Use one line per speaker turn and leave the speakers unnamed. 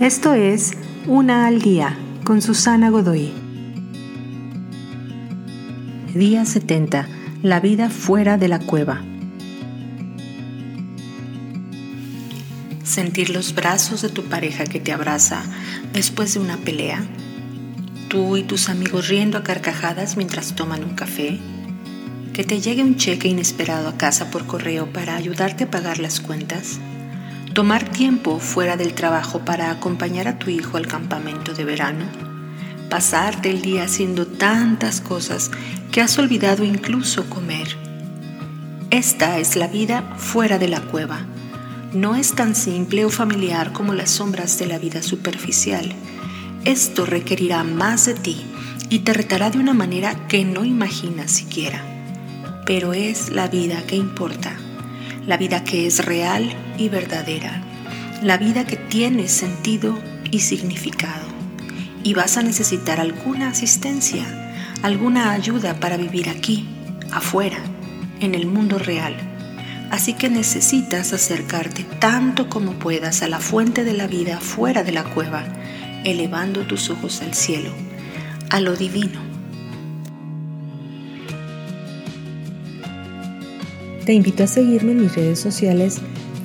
Esto es Una al Día con Susana Godoy. Día 70. La vida fuera de la cueva. Sentir los brazos de tu pareja que te abraza después de una pelea. Tú y tus amigos riendo a carcajadas mientras toman un café. Que te llegue un cheque inesperado a casa por correo para ayudarte a pagar las cuentas Tomar tiempo fuera del trabajo para acompañar a tu hijo al campamento de verano. Pasarte el día haciendo tantas cosas que has olvidado incluso comer. Esta es la vida fuera de la cueva. No es tan simple o familiar como las sombras de la vida superficial. Esto requerirá más de ti y te retará de una manera que no imaginas siquiera. Pero es la vida que importa la vida que es real y verdadera, la vida que tiene sentido y significado. Y vas a necesitar alguna asistencia, alguna ayuda para vivir aquí, afuera, en el mundo real. Así que necesitas acercarte tanto como puedas a la fuente de la vida fuera de la cueva, elevando tus ojos al cielo, a lo divino Te invito a seguirme en mis redes sociales